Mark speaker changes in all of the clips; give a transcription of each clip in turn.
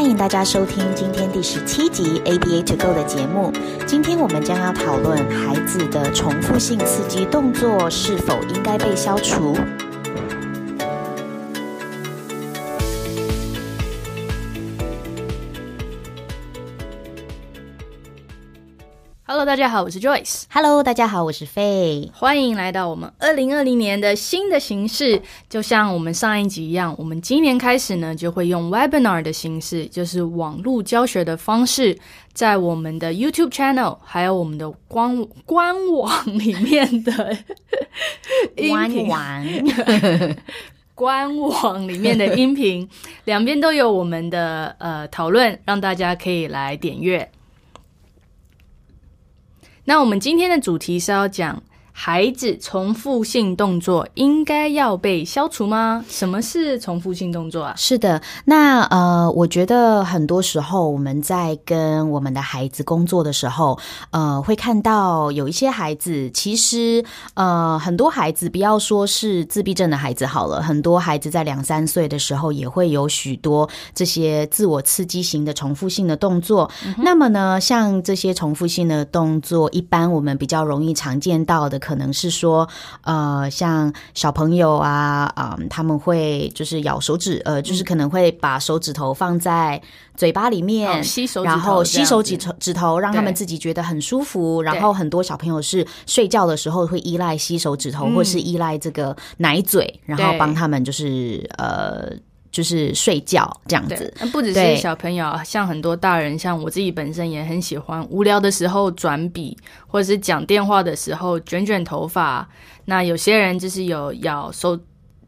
Speaker 1: 欢迎大家收听今天第十七集 ABA To Go 的节目。今天我们将要讨论孩子的重复性刺激动作是否应该被消除。
Speaker 2: 大家好，我是 Joyce。
Speaker 1: Hello，大家好，我是 Faye。
Speaker 2: 欢迎来到我们二零二零年的新的形式。就像我们上一集一样，我们今年开始呢，就会用 Webinar 的形式，就是网络教学的方式，在我们的 YouTube Channel 还有我们的官官网里面的
Speaker 1: 官网
Speaker 2: 官网里面的音频，两边都有我们的呃讨论，让大家可以来点阅。那我们今天的主题是要讲，孩子重复性动作应该要被消除吗？什么是重复性动作啊？
Speaker 1: 是的，那呃，我觉得很多时候我们在跟我们的孩子工作的时候，呃，会看到有一些孩子，其实呃，很多孩子不要说是自闭症的孩子好了，很多孩子在两三岁的时候也会有许多这些自我刺激型的重复性的动作。嗯、那么呢，像这些重复性的动作，一般我们比较容易常见到的。可能是说，呃，像小朋友啊，嗯、呃，他们会就是咬手指，呃，就是可能会把手指头放在嘴巴里面，
Speaker 2: 哦、吸手指头，
Speaker 1: 然后吸手指头指头，让他们自己觉得很舒服。然后很多小朋友是睡觉的时候会依赖吸手指头，或是依赖这个奶嘴，然后帮他们就是呃。就是睡觉这样子，
Speaker 2: 不只是小朋友，像很多大人，像我自己本身也很喜欢无聊的时候转笔，或者是讲电话的时候卷卷头发。那有些人就是有咬手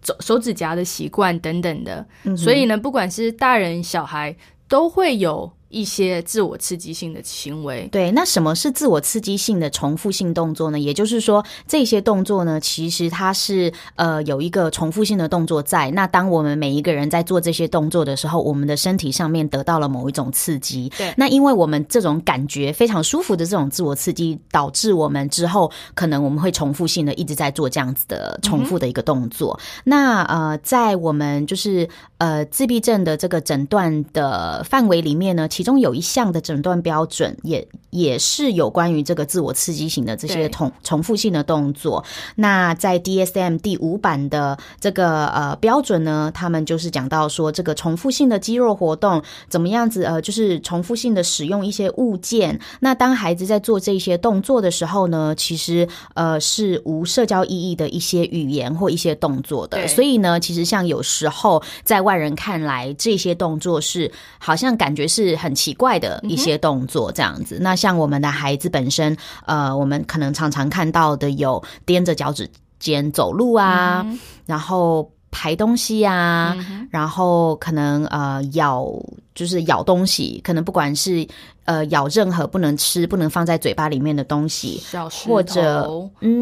Speaker 2: 手手指甲的习惯等等的，嗯，所以呢，不管是大人小孩都会有。一些自我刺激性的行为，
Speaker 1: 对，那什么是自我刺激性的重复性动作呢？也就是说，这些动作呢，其实它是呃有一个重复性的动作在。那当我们每一个人在做这些动作的时候，我们的身体上面得到了某一种刺激，
Speaker 2: 对。
Speaker 1: 那因为我们这种感觉非常舒服的这种自我刺激，导致我们之后可能我们会重复性的一直在做这样子的重复的一个动作。嗯、那呃，在我们就是呃自闭症的这个诊断的范围里面呢，其其中有一项的诊断标准也也是有关于这个自我刺激型的这些重重复性的动作。那在 DSM 第五版的这个呃标准呢，他们就是讲到说，这个重复性的肌肉活动怎么样子呃，就是重复性的使用一些物件。那当孩子在做这些动作的时候呢，其实呃是无社交意义的一些语言或一些动作的。所以呢，其实像有时候在外人看来，这些动作是好像感觉是很。奇怪的一些动作，这样子。那像我们的孩子本身，呃，我们可能常常看到的有踮着脚趾尖走路啊，然后排东西啊，然后可能呃咬，就是咬东西，可能不管是呃咬任何不能吃、不能放在嘴巴里面的东西，或者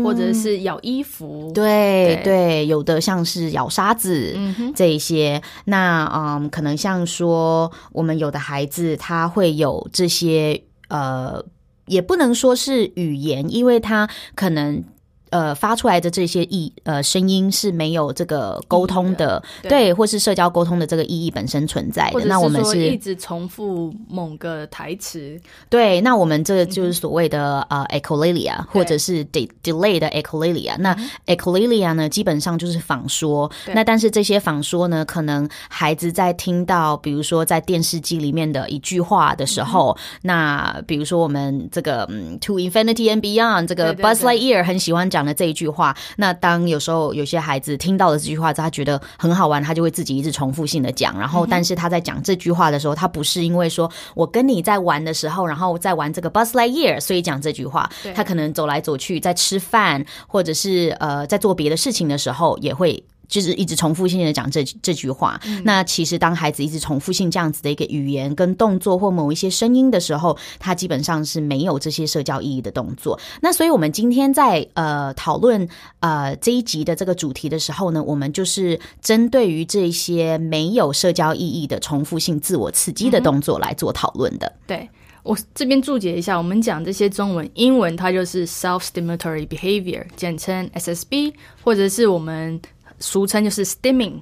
Speaker 2: 或者是咬衣服，
Speaker 1: 对对，对，有的像是咬沙子这一些。那嗯，可能像说我们有的孩子他会有这些呃，也不能说是语言，因为他可能。呃，发出来的这些意呃声音是没有这个沟通的，对，对，或是社交沟通的这个意义本身存在的。那我们是
Speaker 2: 一直重复某个台词，
Speaker 1: 对，那我们这个就是所谓的、嗯、呃 echolalia 或者是 de delay 的 echolalia。那 echolalia 呢，基本上就是仿说。那但是这些仿说呢，可能孩子在听到，比如说在电视机里面的一句话的时候，嗯、那比如说我们这个嗯 to infinity and beyond 这个 Buzz Lightyear 很喜欢讲。讲的这一句话，那当有时候有些孩子听到了这句话，他觉得很好玩，他就会自己一直重复性的讲。然后，但是他在讲这句话的时候，他不是因为说我跟你在玩的时候，然后在玩这个 Buzz Lightyear，所以讲这句话。他可能走来走去，在吃饭，或者是呃在做别的事情的时候，也会。就是一直重复性的讲这这句话，嗯。那其实当孩子一直重复性这样子的一个语言跟动作或某一些声音的时候，他基本上是没有这些社交意义的动作。那所以我们今天在呃讨论呃这一集的这个主题的时候呢，我们就是针对于这些没有社交意义的重复性自我刺激的动作来做讨论的。嗯、
Speaker 2: 对，我这边注解一下，我们讲这些中文、英文，它就是 self-stimulatory behavior，简称 SSB，或者是我们。俗称就是 stimming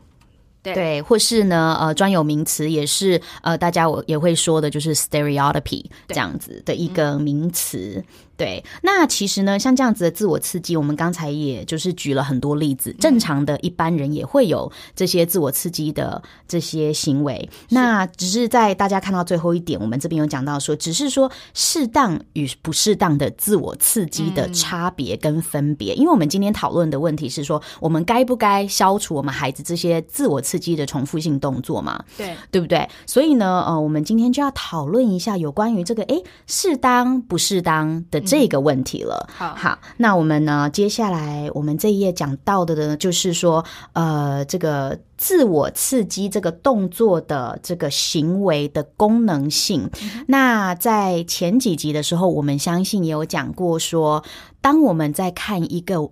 Speaker 2: 对，
Speaker 1: 对，或是呢，呃，专有名词也是呃，大家我也会说的，就是 stereotypy 这样子的一个名词。对，那其实呢，像这样子的自我刺激，我们刚才也就是举了很多例子。正常的一般人也会有这些自我刺激的这些行为。那只是在大家看到最后一点，我们这边有讲到说，只是说适当与不适当的自我刺激的差别跟分别。因为我们今天讨论的问题是说，我们该不该消除我们孩子这些自我刺激的重复性动作嘛？
Speaker 2: 对，
Speaker 1: 对不对？所以呢，呃，我们今天就要讨论一下有关于这个，哎，适当不适当的。这个问题了，
Speaker 2: 好，
Speaker 1: 好，那我们呢？接下来我们这一页讲到的呢，就是说，呃，这个自我刺激这个动作的这个行为的功能性。嗯。那在前几集的时候，我们相信也有讲过说，当我们在看一个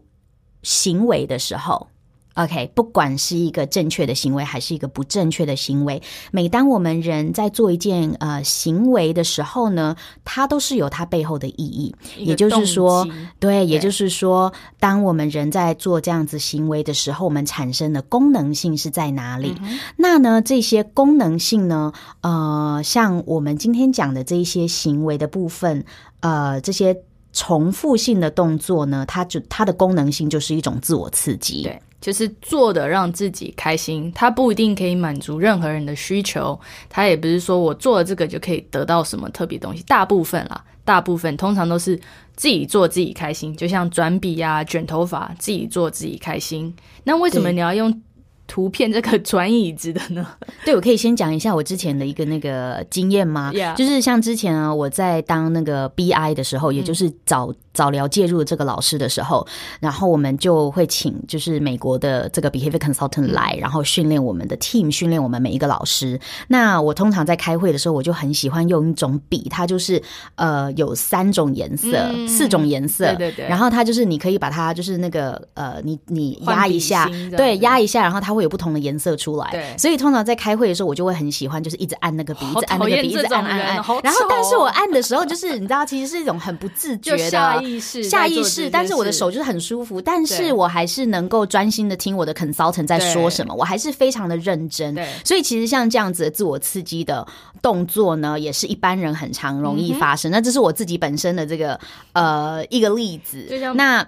Speaker 1: 行为的时候。OK，不管是一个正确的行为还是一个不正确的行为，每当我们人在做一件呃行为的时候呢，它都是有它背后的意义。也就是说，对，也就是说，当我们人在做这样子行为的时候，我们产生的功能性是在哪里？嗯。那呢，这些功能性呢，呃，像我们今天讲的这一些行为的部分，呃，这些重复性的动作呢，它就它的功能性就是一种自我刺激。
Speaker 2: 对。就是做的让自己开心，它不一定可以满足任何人的需求，它也不是说我做了这个就可以得到什么特别东西。大部分啦，大部分通常都是自己做自己开心，就像转笔呀、卷头发，自己做自己开心。那为什么你要用图片这个转椅子的呢？
Speaker 1: 对，我可以先讲一下我之前的一个那个经验吗.就是像之前啊，我在当那个 BI 的时候，也就是早。早疗介入这个老师的时候，然后我们就会请就是美国的这个 behavior consultant 来，然后训练我们的 team，训练我们每一个老师。那我通常在开会的时候，我就很喜欢用一种笔，它就是呃有三种颜色，嗯、四种颜色，对对对。然后它就是你可以把它就是那个呃你你压一下，对，压一下，然后它会有不同的颜色出来。对。所以通常在开会的时候，我就会很喜欢就是一直按那个笔，一直按那个笔，一直按按按。然后但是我按的时候，就是你知道，其实是一种很不自觉的下。
Speaker 2: 意识
Speaker 1: 下意识，但是我的手就是很舒服，但是我还是能够专心的听我的 consultant 在说什么，我还是非常的认真。对，所以其实像这样子的自我刺激的动作呢，也是一般人很常容易发生。嗯、那这是我自己本身的这个呃一个例子。那。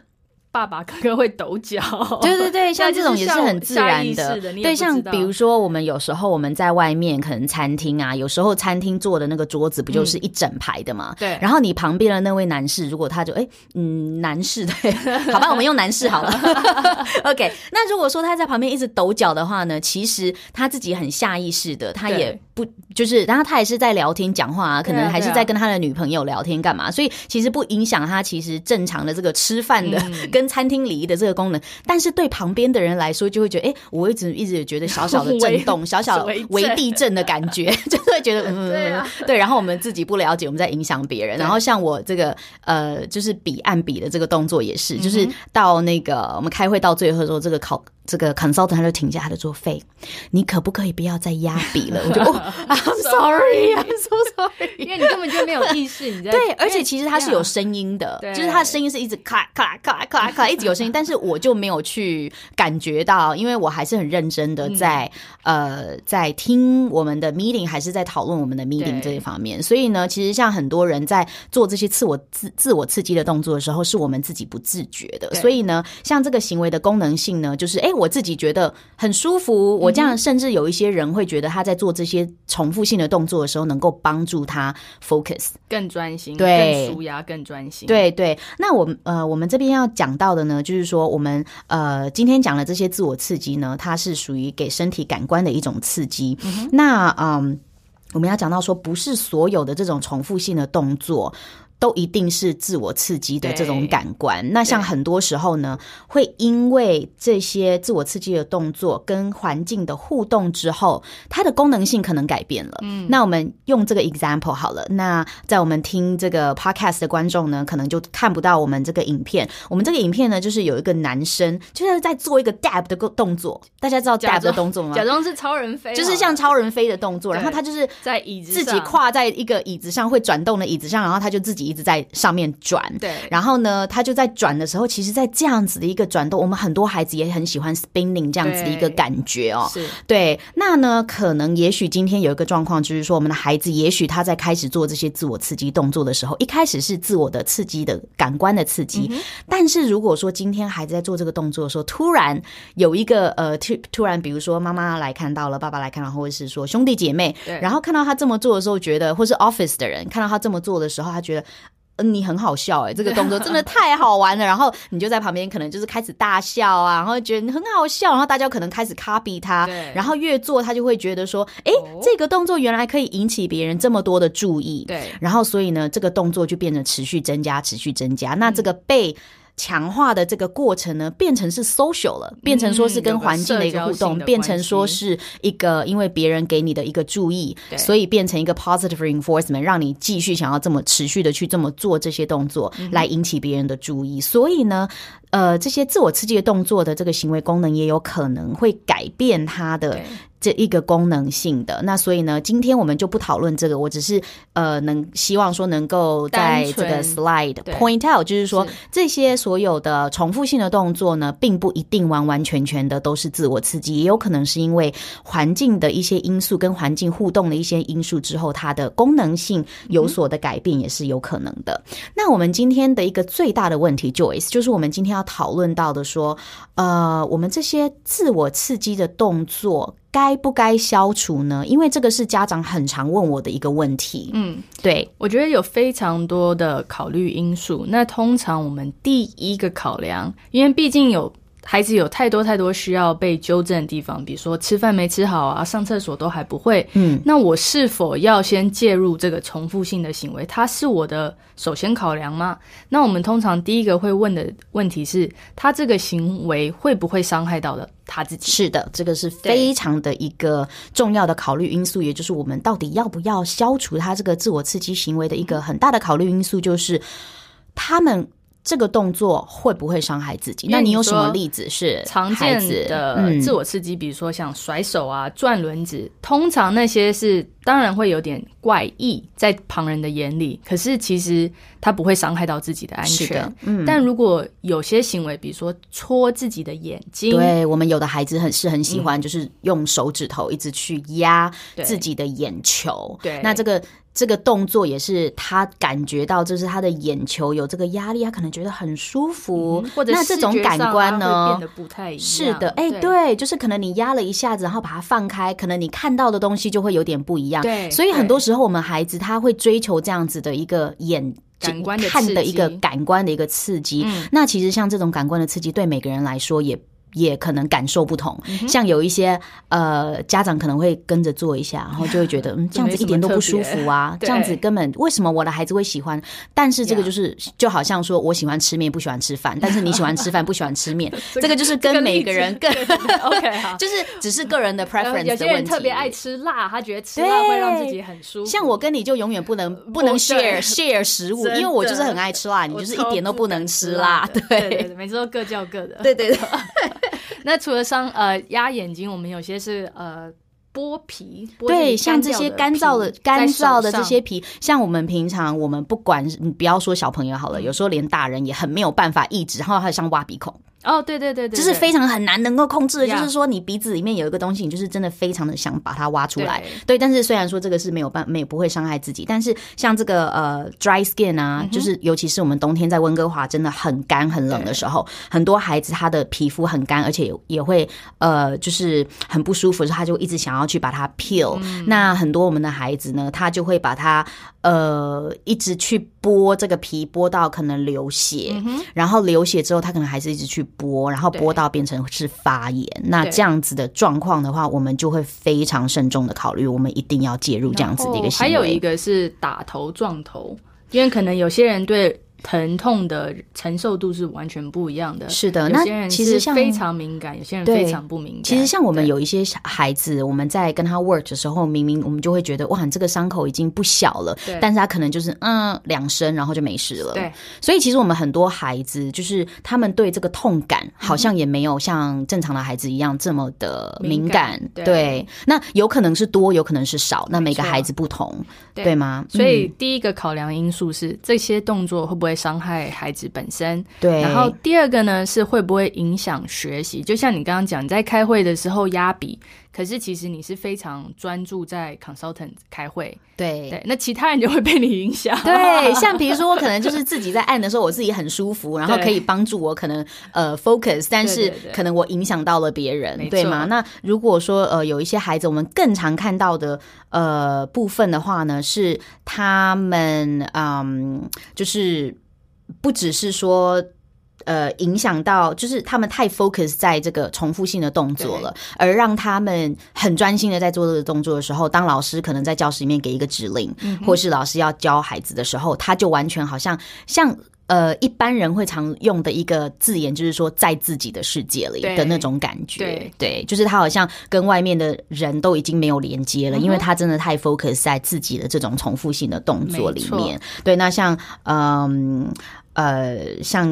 Speaker 2: 爸爸哥哥会抖脚，
Speaker 1: 对对对，像这种也是很自然的。的对，像比如说，我们有时候我们在外面可能餐厅啊，有时候餐厅坐的那个桌子不就是一整排的嘛？对、嗯。然后你旁边的那位男士，如果他就哎嗯男士对，好吧，我们用男士好了。OK，那如果说他在旁边一直抖脚的话呢，其实他自己很下意识的，他也不就是，然后他也是在聊天讲话啊，可能还是在跟他的女朋友聊天干嘛？所以其实不影响他其实正常的这个吃饭的。嗯 跟餐厅礼仪的这个功能，但是对旁边的人来说，就会觉得，哎、欸，我一直一直觉得小小的震动，小小微地震的感觉，就会觉得，嗯，对。然后我们自己不了解，我们在影响别人。然后像我这个，呃，就是笔按笔的这个动作也是，就是到那个我们开会到最后的时候，这个考。这个 consultant 他就停下，他就说：“费，你可不可以不要再压笔了？”我就、哦、I'm sorry, I'm so sorry，
Speaker 2: 因为你根本就没有意识你在。
Speaker 1: 对，而且其实它是有声音的，就是它的声音是一直咔咔咔咔咔一直有声音，但是我就没有去感觉到，因为我还是很认真的在、嗯、呃在听我们的 meeting，还是在讨论我们的 meeting 这一方面。所以呢，其实像很多人在做这些自我自自我刺激的动作的时候，是我们自己不自觉的。所以呢，像这个行为的功能性呢，就是哎。我自己觉得很舒服，我这样甚至有一些人会觉得他在做这些重复性的动作的时候，能够帮助他 focus
Speaker 2: 更专心，对，更舒压，更专心。
Speaker 1: 对对。那我们呃，我们这边要讲到的呢，就是说我们呃今天讲的这些自我刺激呢，它是属于给身体感官的一种刺激。嗯、那嗯，我们要讲到说，不是所有的这种重复性的动作。都一定是自我刺激的这种感官。那像很多时候呢，会因为这些自我刺激的动作跟环境的互动之后，它的功能性可能改变了。嗯，那我们用这个 example 好了。那在我们听这个 podcast 的观众呢，可能就看不到我们这个影片。我们这个影片呢，就是有一个男生就是在做一个 dab 的个动作。大家知道 dab 的动作吗？
Speaker 2: 假装是超人飞，
Speaker 1: 就是像超人飞的动作。然后他就是在椅子自己跨在一个椅子上会转动的椅子上，然后他就自己。一直在上面转。
Speaker 2: 对，
Speaker 1: 然后呢，他就在转的时候，其实，在这样子的一个转动，我们很多孩子也很喜欢 spinning 这样子的一个感觉哦。
Speaker 2: 是，
Speaker 1: 对。那呢，可能也许今天有一个状况，就是说，我们的孩子也许他在开始做这些自我刺激动作的时候，一开始是自我的刺激的感官的刺激，嗯、但是如果说今天孩子在做这个动作的时候，突然有一个呃突突然，比如说妈妈来看到了，爸爸来看到，或者是说兄弟姐妹，然后看到他这么做的时候，觉得，或是 office 的人看到他这么做的时候，他觉得。嗯，你很好笑哎、欸，这个动作真的太好玩了。然后你就在旁边，可能就是开始大笑啊，然后觉得你很好笑，然后大家可能开始 copy 他，然后越做他就会觉得说，哎、欸，这个动作原来可以引起别人这么多的注意，对，然后所以呢，这个动作就变得持续增加，持续增加。那这个被。强化的这个过程呢，变成是 social 了，变成说是跟环境的一个互动，变成说是一个因为别人给你的一个注意，所以变成一个 positive reinforcement，让你继续想要这么持续的去这么做这些动作，来引起别人的注意。所以呢，呃，这些自我刺激的动作的这个行为功能也有可能会改变它的。这一个功能性的，那所以呢，今天我们就不讨论这个，我只是呃，能希望说能够在这个 slide point out，就是说这些所有的重复性的动作呢，并不一定完完全全的都是自我刺激，也有可能是因为环境的一些因素跟环境互动的一些因素之后，它的功能性有所的改变也是有可能的。嗯、那我们今天的一个最大的问题，Joyce，就是我们今天要讨论到的说，呃，我们这些自我刺激的动作。该不该消除呢？因为这个是家长很常问我的一个问题。嗯，对，
Speaker 2: 我觉得有非常多的考虑因素。那通常我们第一个考量，因为毕竟有。孩子有太多太多需要被纠正的地方，比如说吃饭没吃好啊，上厕所都还不会。嗯，那我是否要先介入这个重复性的行为？它是我的首先考量吗？那我们通常第一个会问的问题是，他这个行为会不会伤害到了他自己？
Speaker 1: 是的，这个是非常的一个重要的考虑因素，也就是我们到底要不要消除他这个自我刺激行为的一个很大的考虑因素，就是他们。这个动作会不会伤害自己？那你有什么例子是
Speaker 2: 常见的自我刺激？比如说像甩手啊、转轮子，通常那些是当然会有点怪异，在旁人的眼里，可是其实它不会伤害到自己的安全。嗯，但如果有些行为，比如说戳自己的眼睛，
Speaker 1: 对，我们有的孩子很是很喜欢，就是用手指头一直去压自己的眼球。对，那这个。这个动作也是他感觉到，就是他的眼球有这个压力，他可能觉得很舒服。
Speaker 2: 或者、啊、
Speaker 1: 那这种感官呢，
Speaker 2: 变得不太一样。
Speaker 1: 是的，哎，对，对，就是可能你压了一下子，然后把它放开，可能你看到的东西就会有点不一样。对，所以很多时候我们孩子他会追求这样子的一个眼感官的看的一个感官的一个刺激。嗯、那其实像这种感官的刺激，对每个人来说也。也可能感受不同，像有一些呃家长可能会跟着做一下，然后就会觉得嗯这样子一点都不舒服啊，这样子根本为什么我的孩子会喜欢？但是这个就是就好像说我喜欢吃面不喜欢吃饭，但是你喜欢吃饭不喜欢吃面，这个就是跟每个人更 OK 就是只是个人的 preference 的问题。有些人
Speaker 2: 特别爱吃辣，他觉得吃辣会让自己很舒服。
Speaker 1: 像我跟你就永远不能不能 share share 食物，因为我就是很爱吃辣，你就是一点都不能吃辣。对，
Speaker 2: 每次都各叫各的。
Speaker 1: 对对对。
Speaker 2: 那除了伤呃压眼睛，我们有些是呃剥皮，
Speaker 1: 对，像这些干燥的干燥的这些皮，像我们平常我们不管你不要说小朋友好了，有时候连大人也很没有办法抑制，然后还有像挖鼻孔。
Speaker 2: 哦，对对对对，
Speaker 1: 就是非常很难能够控制的，就是说你鼻子里面有一个东西，你就是真的非常的想把它挖出来。对，但是虽然说这个是没有办没有不会伤害自己，但是像这个呃 dry skin 啊，就是尤其是我们冬天在温哥华真的很干很冷的时候，很多孩子他的皮肤很干，而且也会呃就是很不舒服，他就一直想要去把它 peel。那很多我们的孩子呢，他就会把它呃一直去剥这个皮，剥到可能流血，然后流血之后，他可能还是一直去。剥，然后播到变成是发炎，那这样子的状况的话，我们就会非常慎重的考虑，我们一定要介入这样子的一个行为。
Speaker 2: 还有一个是打头撞头，因为可能有些人对疼痛的承受度是完全不一样的。
Speaker 1: 是的，那其实像
Speaker 2: 非常敏感，有些人非常不敏感。
Speaker 1: 其实像我们有一些孩子，我们在跟他 work 的时候，明明我们就会觉得哇，这个伤口已经不小了，但是他可能就是嗯两声，然后就没事了。对，所以其实我们很多孩子就是他们对这个痛感好像也没有像正常的孩子一样这么的敏感。敏感对，对，那有可能是多，有可能是少，那每个孩子不同，对，对吗？
Speaker 2: 所以第一个考量因素是这些动作会不会伤害孩子本身？
Speaker 1: 对。
Speaker 2: 然后第二个呢是会不会影响学习？就像你刚刚讲，你在开会的时候压笔。可是其实你是非常专注在 consultant 开会，
Speaker 1: 对
Speaker 2: 对，那其他人就会被你影响。
Speaker 1: 对，像比如说我可能就是自己在按的时候，我自己很舒服，然后可以帮助我可能呃 focus，但是可能我影响到了别人，对，吗？那如果说呃有一些孩子，我们更常看到的呃部分的话呢，是他们嗯，就是不只是说。呃，影响到就是他们太 focus 在这个重复性的动作了，而让他们很专心的在做这个动作的时候，当老师可能在教室里面给一个指令，嗯、或是老师要教孩子的时候，他就完全好像像呃一般人会常用的一个字眼，就是说在自己的世界里的那种感觉，对，对，就是他好像跟外面的人都已经没有连接了，嗯、因为他真的太 focus 在自己的这种重复性的动作里面。对，那像嗯。呃，像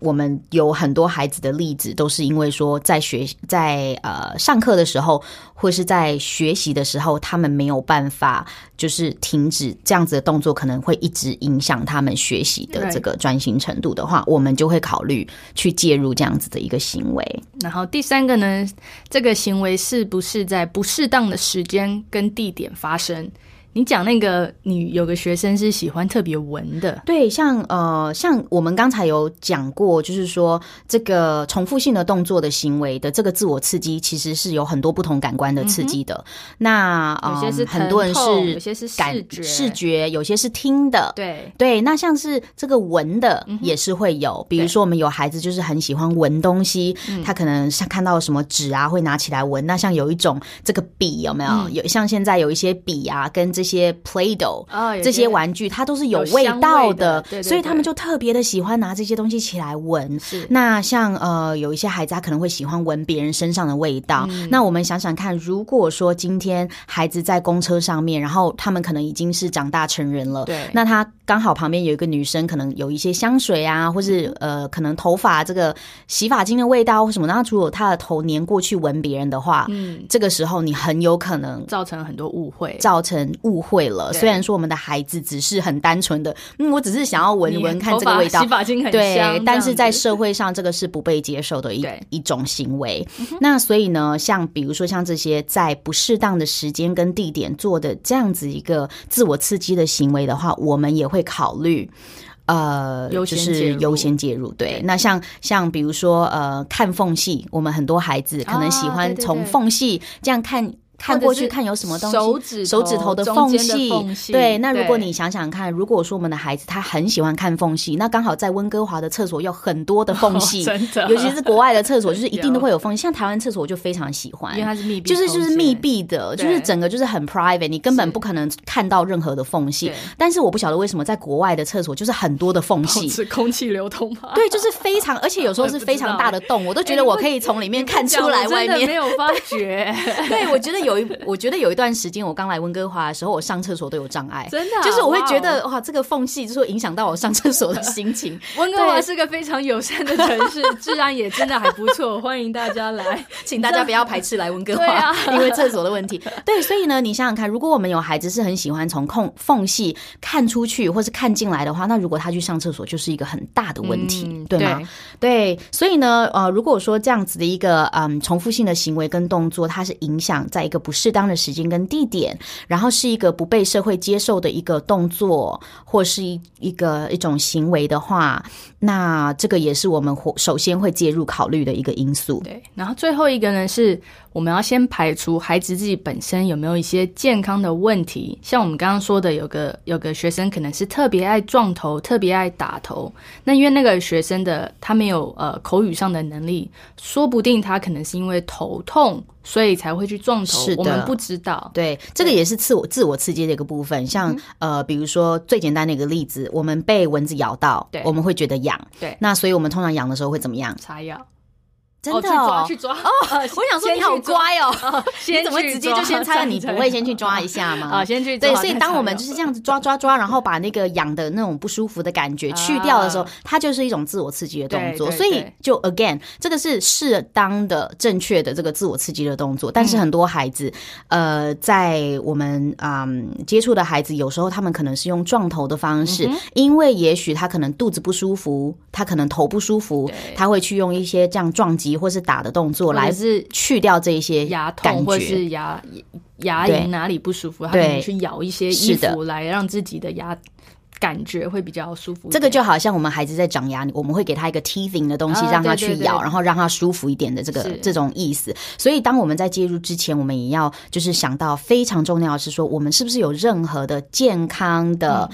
Speaker 1: 我们有很多孩子的例子，都是因为说在学在呃上课的时候，或是在学习的时候，他们没有办法就是停止这样子的动作，可能会一直影响他们学习的这个专心程度的话，我们就会考虑去介入这样子的一个行为。
Speaker 2: 然后第三个呢，这个行为是不是在不适当的时间跟地点发生？你讲那个，你有个学生是喜欢特别闻的，
Speaker 1: 对，像呃，像我们刚才有讲过，就是说这个重复性的动作的行为的这个自我刺激，其实是有很多不同感官的刺激的。嗯、那、呃、
Speaker 2: 有些是
Speaker 1: 很多人是，
Speaker 2: 有些是
Speaker 1: 感视觉，有些是听的，
Speaker 2: 对
Speaker 1: 对。那像是这个闻的也是会有，嗯、比如说我们有孩子就是很喜欢闻东西，他可能像看到什么纸啊，会拿起来闻。那像有一种这个笔有没有？嗯、有像现在有一些笔啊，跟这些。Play-Doh、哦、这些玩具，它都是有味道的，的对对对，所以他们就特别的喜欢拿这些东西起来闻。是，那像呃，有一些孩子他可能会喜欢闻别人身上的味道。嗯、那我们想想看，如果说今天孩子在公车上面，然后他们可能已经是长大成人了，对，那他刚好旁边有一个女生，可能有一些香水啊，或是呃，可能头发这个洗发精的味道或什么，然后如果他的头粘过去闻别人的话，嗯，这个时候你很有可能
Speaker 2: 造成很多误会，
Speaker 1: 造成误。会了，虽然说我们的孩子只是很单纯的，嗯，我只是想要闻一闻看这个味道，
Speaker 2: 洗发精很香，
Speaker 1: 对，但是在社会上这个是不被接受的一一种行为。那所以呢，像比如说像这些在不适当的时间跟地点做的这样子一个自我刺激的行为的话，我们也会考虑，呃，就是优先介入。对，对那像像比如说呃，看缝隙，我们很多孩子可能喜欢从缝隙这样看。看过去看有什么东西，
Speaker 2: 手指
Speaker 1: 手指头的缝隙，对。那如果你想想看，如果说我们的孩子他很喜欢看缝隙，那刚好在温哥华的厕所有很多的缝隙，真的，尤其是国外的厕所，就是一定都会有缝隙。像台湾厕所我就非常喜欢，
Speaker 2: 因为它是密闭，
Speaker 1: 就是就是密闭的，就是整个就是很 private，你根本不可能看到任何的缝隙。但是我不晓得为什么在国外的厕所就是很多的缝隙，
Speaker 2: 是空气流通吗？
Speaker 1: 对，就是非常，而且有时候是非常大的洞，我都觉得我可以从里面看出来外面。
Speaker 2: 没有发觉，
Speaker 1: 对，我觉得有一，我觉得有。一段时间，我刚来温哥华的时候，我上厕所都有障碍，
Speaker 2: 真的、啊，
Speaker 1: 就是我会觉得哇，哇，这个缝隙就是会影响到我上厕所的心情。
Speaker 2: 温哥华是个非常友善的城市，治安也真的还不错，欢迎大家来，
Speaker 1: 请大家不要排斥来温哥华，啊、因为厕所的问题。对，所以呢，你想想看，如果我们有孩子是很喜欢从空缝隙看出去或是看进来的话，那如果他去上厕所，就是一个很大的问题，嗯、对吗？对，对，所以呢，呃，如果说这样子的一个嗯重复性的行为跟动作，它是影响在一个不适当的时间。跟地点，然后是一个不被社会接受的一个动作，或是一一个一种行为的话，那这个也是我们首先会介入考虑的一个因素。
Speaker 2: 对，然后最后一个呢是。我们要先排除孩子自己本身有没有一些健康的问题。像我们刚刚说的，有个有个学生可能是特别爱撞头，特别爱打头。那因为那个学生的他没有呃口语上的能力，说不定他可能是因为头痛，所以才会去撞头。
Speaker 1: 是的，
Speaker 2: 我们不知道。
Speaker 1: 对，这个也是自我自我刺激的一个部分。像、嗯、呃，比如说最简单的一个例子，我们被蚊子咬到，对，我们会觉得痒。对，那所以我们通常痒的时候会怎么样？
Speaker 2: 擦药。
Speaker 1: 真的
Speaker 2: 哦，去抓，去抓哦！
Speaker 1: 我想说你好乖哦，
Speaker 2: 哦
Speaker 1: 你怎么会直接就先猜了？你不会先去抓一下吗？
Speaker 2: 啊，先去抓。
Speaker 1: 对，所以当我们就是这样子抓抓抓，然后把那个痒的那种不舒服的感觉去掉的时候，啊、它就是一种自我刺激的动作。所以就 again，这个是适当的、正确的这个自我刺激的动作。但是很多孩子，嗯、呃，在我们嗯接触的孩子，有时候他们可能是用撞头的方式，嗯、因为也许他可能肚子不舒服，他可能头不舒服，他会去用一些这样撞击。或是打的动作来是去掉这一些
Speaker 2: 牙痛，或是牙牙龈哪里不舒服，他可能去咬一些衣服来让自己的牙感觉会比较舒服。
Speaker 1: 这个就好像我们孩子在长牙，我们会给他一个 teething 的东西让他去咬，然后让他舒服一点的这个这种意思。所以当我们在介入之前，我们也要就是想到非常重要的是说，我们是不是有任何的健康的。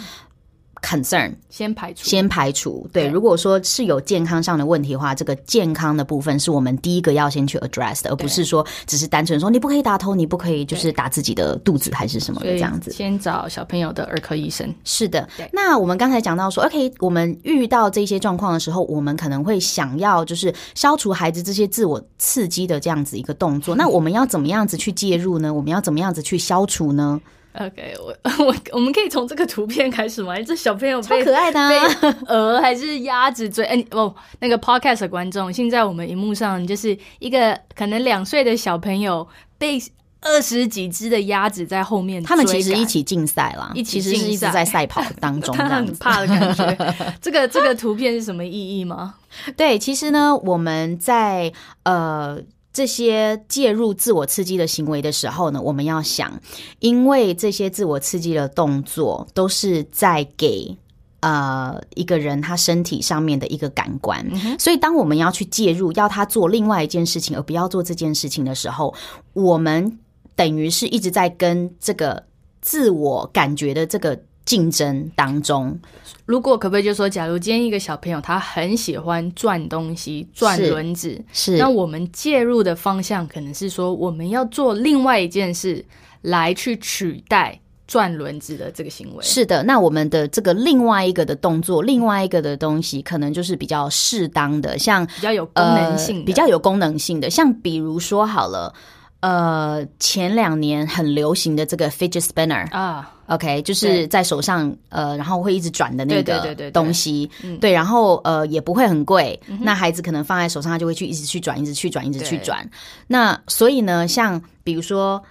Speaker 1: Concern
Speaker 2: 先排除，
Speaker 1: 先排除。对，如果说是有健康上的问题的话，这个健康的部分是我们第一个要先去 address 的，而不是说只是单纯说你不可以打头，你不可以就是打自己的肚子还是什么的这样子。
Speaker 2: 先找小朋友的儿科医生。
Speaker 1: 是的，那我们刚才讲到说，OK，我们遇到这些状况的时候，我们可能会想要就是消除孩子这些自我刺激的这样子一个动作。那我们要怎么样子去介入呢？我们要怎么样子去消除呢
Speaker 2: ？OK，我我我们可以从这个图片开始吗？这小朋友
Speaker 1: 超可爱的，啊，
Speaker 2: 鹅还是鸭子追？哎，哦，那个 Podcast 的观众，现在我们荧幕上就是一个可能两岁的小朋友被二十几只的鸭子在后面，
Speaker 1: 他们其实一起竞赛啦，一起是一直在赛跑当中，
Speaker 2: 他很怕的感觉。这个这个图片是什么意义吗？
Speaker 1: 对，其实呢，我们在呃。这些介入自我刺激的行为的时候呢，我们要想，因为这些自我刺激的动作都是在给呃一个人他身体上面的一个感官，嗯，所以当我们要去介入，要他做另外一件事情，而不要做这件事情的时候，我们等于是一直在跟这个自我感觉的这个。竞争当中，
Speaker 2: 如果可不可以就说，假如今天一个小朋友他很喜欢转东西、转轮子，是，那我们介入的方向可能是说，我们要做另外一件事来去取代转轮子的这个行为。
Speaker 1: 是的，那我们的这个另外一个的动作，另外一个的东西，可能就是比较适当的，像
Speaker 2: 比较有功能性比较有功能性的，
Speaker 1: 像比如说好了。呃，前两年很流行的这个 fidget spinner 啊，OK，就是在手上呃，然后会一直转的那个东西，对，然后呃也不会很贵，嗯，那孩子可能放在手上，他就会去一直去转，一直去转，一直去转。那所以呢，像比如说。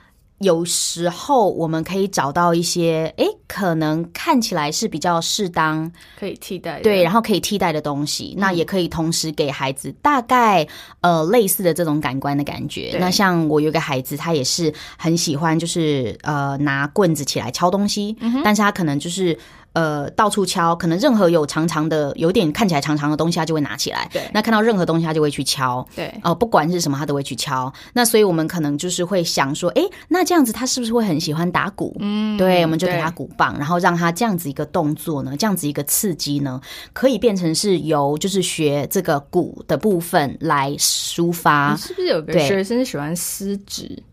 Speaker 1: 有时候我们可以找到一些，诶，可能看起来是比较适当，
Speaker 2: 可以替代，
Speaker 1: 对，然后可以替代的东西，嗯，那也可以同时给孩子大概呃类似的这种感官的感觉。那像我有个孩子，他也是很喜欢，就是呃拿棍子起来敲东西，嗯，但是他可能就是。呃，到处敲，可能任何有长长的、有点看起来长长的东西，他就会拿起来。对，那看到任何东西，他就会去敲。对，哦、呃，不管是什么，他都会去敲。那所以我们可能就是会想说，哎，那这样子他是不是会很喜欢打鼓？嗯，对，我们就给他鼓棒，然后让他这样子一个动作呢，这样子一个刺激呢，可以变成是由就是学这个鼓的部分来抒
Speaker 2: 发。是不是有个学生喜欢撕纸？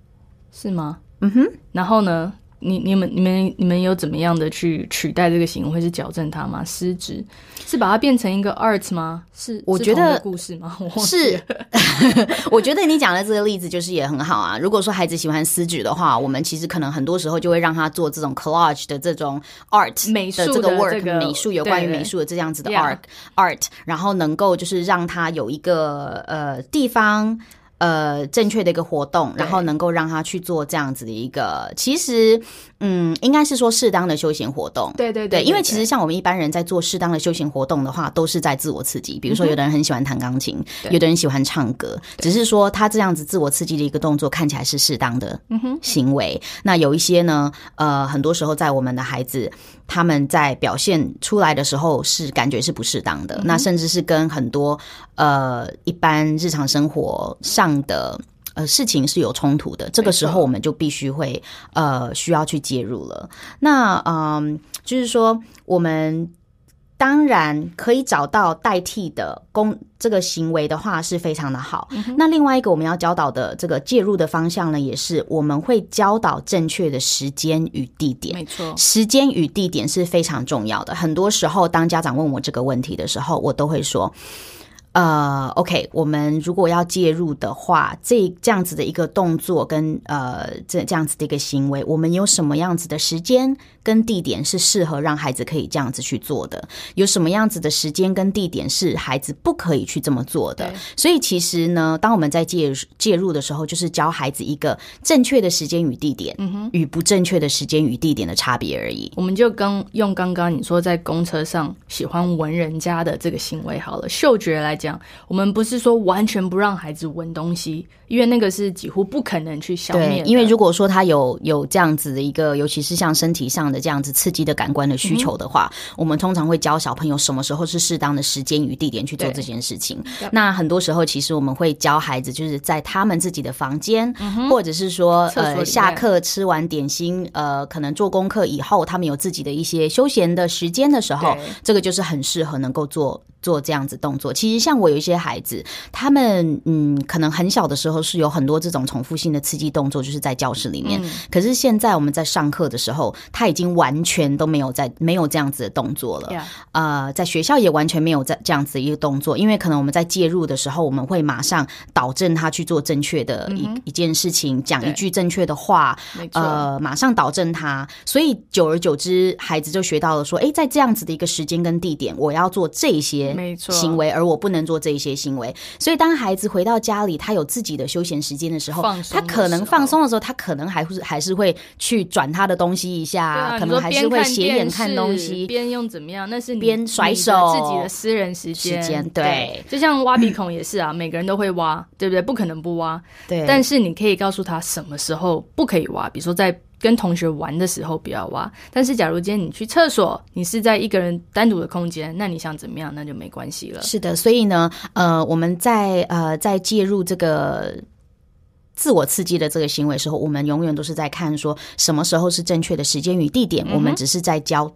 Speaker 2: 是吗？嗯哼，然后呢？你你们你们你们有怎么样的去取代这个行为，或是矫正它吗？失职是把它变成一个 art 吗？是我觉得故事吗？我
Speaker 1: 是，我觉得你讲的这个例子就是也很好啊。如果说孩子喜欢撕纸的话，我们其实可能很多时候就会让他做这种 collage 的这种 art
Speaker 2: 美术
Speaker 1: 的这个 work
Speaker 2: 这个
Speaker 1: 美术有关于美术的这样子的 art art，然后能够就是让他有一个呃地方。呃，正确的一个活动，然后能够让他去做这样子的一个，其实，嗯，应该是说适当的休闲活动。对对对，因为其实像我们一般人在做适当的休闲活动的话，都是在自我刺激。比如说，有的人很喜欢弹钢琴，嗯，有的人喜欢唱歌，只是说他这样子自我刺激的一个动作看起来是适当的行为。嗯、那有一些呢，呃，很多时候在我们的孩子。他们在表现出来的时候是感觉是不适当的，嗯，那甚至是跟很多呃一般日常生活上的呃事情是有冲突的，这个时候我们就必须会呃需要去介入了。那嗯、呃，就是说我们。当然可以找到代替的工这个行为的话是非常的好。嗯、那另外一个我们要教导的这个介入的方向呢，也是我们会教导正确的时间与地点。
Speaker 2: 没错，
Speaker 1: 时间与地点是非常重要的。很多时候，当家长问我这个问题的时候，我都会说。呃，OK，我们如果要介入的话，这这样子的一个动作跟呃这这样子的一个行为，我们有什么样子的时间跟地点是适合让孩子可以这样子去做的？有什么样子的时间跟地点是孩子不可以去这么做的？所以其实呢，当我们在介介入的时候，就是教孩子一个正确的时间与地点，嗯哼，与不正确的时间与地点的差别而已。
Speaker 2: 我们就刚用刚刚你说在公车上喜欢闻人家的这个行为好了，嗅觉来。讲，我们不是说完全不让孩子闻东西，因为那个是几乎不可能去消
Speaker 1: 灭。因为如果说他有有这样子的一个，尤其是像身体上的这样子刺激的感官的需求的话，嗯、我们通常会教小朋友什么时候是适当的时间与地点去做这件事情。那很多时候，其实我们会教孩子，就是在他们自己的房间，嗯、或者是说呃下课吃完点心，呃可能做功课以后，他们有自己的一些休闲的时间的时候，这个就是很适合能够做。做这样子动作，其实像我有一些孩子，他们嗯，可能很小的时候是有很多这种重复性的刺激动作，就是在教室里面。嗯、可是现在我们在上课的时候，他已经完全都没有在没有这样子的动作了。呃，在学校也完全没有在这样子的一个动作，因为可能我们在介入的时候，我们会马上导正他去做正确的一、嗯、一件事情，讲一句正确的话，呃，马上导正他。所以久而久之，孩子就学到了说，哎，在这样子的一个时间跟地点，我要做这些。行为，而我不能做这一些行为，所以当孩子回到家里，他有自己的休闲时间的时候，他可能放松的时候，他可能还会还是会去转他的东西一下，啊、可能还是会斜眼看东西，
Speaker 2: 边用怎么样？那是
Speaker 1: 边甩手
Speaker 2: 自己的私人时间。
Speaker 1: 时间对，
Speaker 2: 对，就像挖鼻孔也是啊，每个人都会挖，对不对？不可能不挖。
Speaker 1: 对，
Speaker 2: 但是你可以告诉他什么时候不可以挖，比如说在。跟同学玩的时候不要挖，但是假如今天你去厕所，你是在一个人单独的空间，那你想怎么样，那就没关系了。
Speaker 1: 是的，所以呢，呃，我们在呃在介入这个自我刺激的这个行为的时候，我们永远都是在看说什么时候是正确的时间与地点，嗯、我们只是在教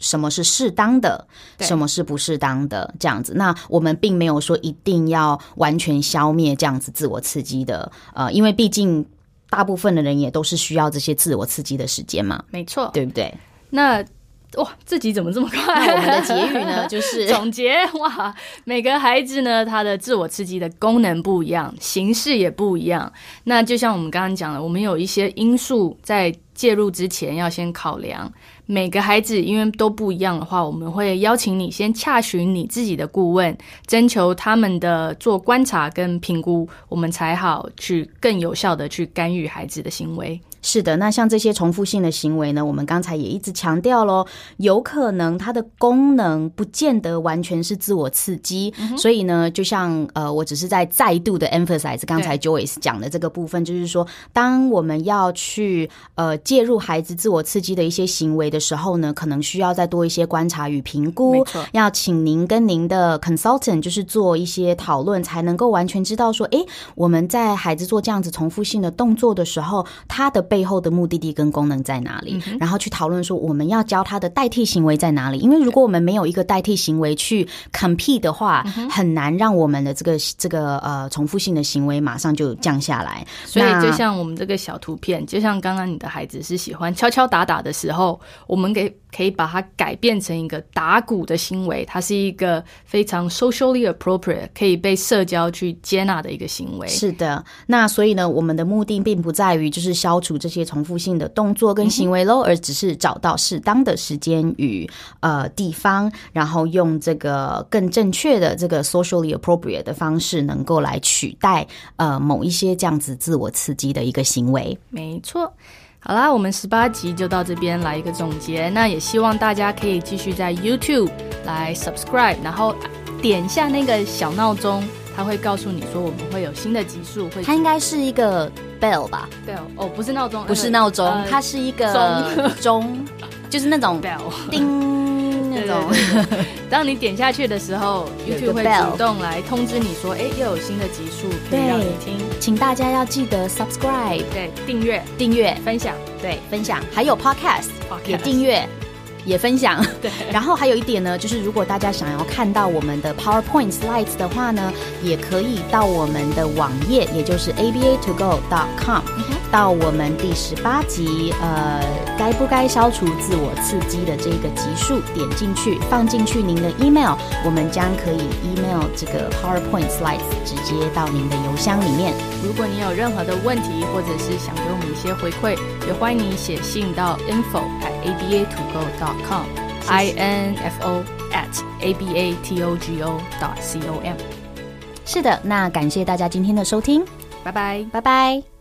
Speaker 1: 什么是适当的，什么是不适当的这样子。那我们并没有说一定要完全消灭这样子自我刺激的，呃，因为毕竟。大部分的人也都是需要这些自我刺激的时间嘛，
Speaker 2: 没错，
Speaker 1: 对不对？
Speaker 2: 那哇，这集怎么这么快？
Speaker 1: 我们的结语呢，就是
Speaker 2: 总结哇，每个孩子呢，他的自我刺激的功能不一样，形式也不一样。那就像我们刚刚讲的，我们有一些因素在介入之前要先考量。每个孩子因为都不一样的话，我们会邀请你先洽询你自己的顾问，征求他们的做观察跟评估，我们才好去更有效的去干预孩子的行为。
Speaker 1: 是的，那像这些重复性的行为呢，我们刚才也一直强调喽，有可能它的功能不见得完全是自我刺激，嗯、所以呢，就像呃，我只是在再度的 emphasize 刚才 Joyce 讲的这个部分，就是说，当我们要去呃介入孩子自我刺激的一些行为的时候呢，可能需要再多一些观察与评估，要请您跟您的 consultant 就是做一些讨论，才能够完全知道说，诶，我们在孩子做这样子重复性的动作的时候，他的背后的目的地跟功能在哪里？然后去讨论说，我们要教他的代替行为在哪里？因为如果我们没有一个代替行为去 compete 的话，很难让我们的这个这个呃重复性的行为马上就降下来。
Speaker 2: 所以就像我们这个小图片，就像刚刚你的孩子是喜欢敲敲打打的时候，我们给。可以把它改变成一个打鼓的行为，它是一个非常 socially appropriate，可以被社交去接纳的一个行为。
Speaker 1: 是的，那所以呢，我们的目的并不在于就是消除这些重复性的动作跟行为喽，嗯、而只是找到适当的时间与呃地方，然后用这个更正确的这个 socially appropriate 的方式，能够来取代呃某一些这样子自我刺激的一个行为。
Speaker 2: 没错。好啦，我们十八集就到这边来一个总结。那也希望大家可以继续在 YouTube 来 subscribe，然后点一下那个小闹钟，它会告诉你说我们会有新的集数。会
Speaker 1: 它应该是一个 bell 吧
Speaker 2: ？bell 哦，不是闹钟，
Speaker 1: 不是闹钟，呃、它是一个钟，钟就是那种 bell 叮。那
Speaker 2: 种。当你点下去的时候，YouTube 会主动来通知你说，哎，又有新的集数可以让你听。
Speaker 1: 请大家要记得 subscribe，
Speaker 2: 对，订阅、
Speaker 1: 订阅、
Speaker 2: 分享，
Speaker 1: 对，分享，还有 podcast, 也订阅。也分享，
Speaker 2: 对。
Speaker 1: 然后还有一点呢，就是如果大家想要看到我们的 PowerPoint slides 的话呢，也可以到我们的网页，也就是 aba2go.com，、嗯、到我们第十八集，呃，该不该消除自我刺激的这个集数，点进去，放进去您的 email，我们将可以 email 这个 PowerPoint slides 直接到您的邮箱里面。
Speaker 2: 如果你有任何的问题，或者是想给我们一些回馈，也欢迎你写信到 info at aba to go dot。com i n f o at a b a t o g o dot c o m。
Speaker 1: 是的，那感谢大家今天的收听，
Speaker 2: 拜拜，
Speaker 1: 拜拜。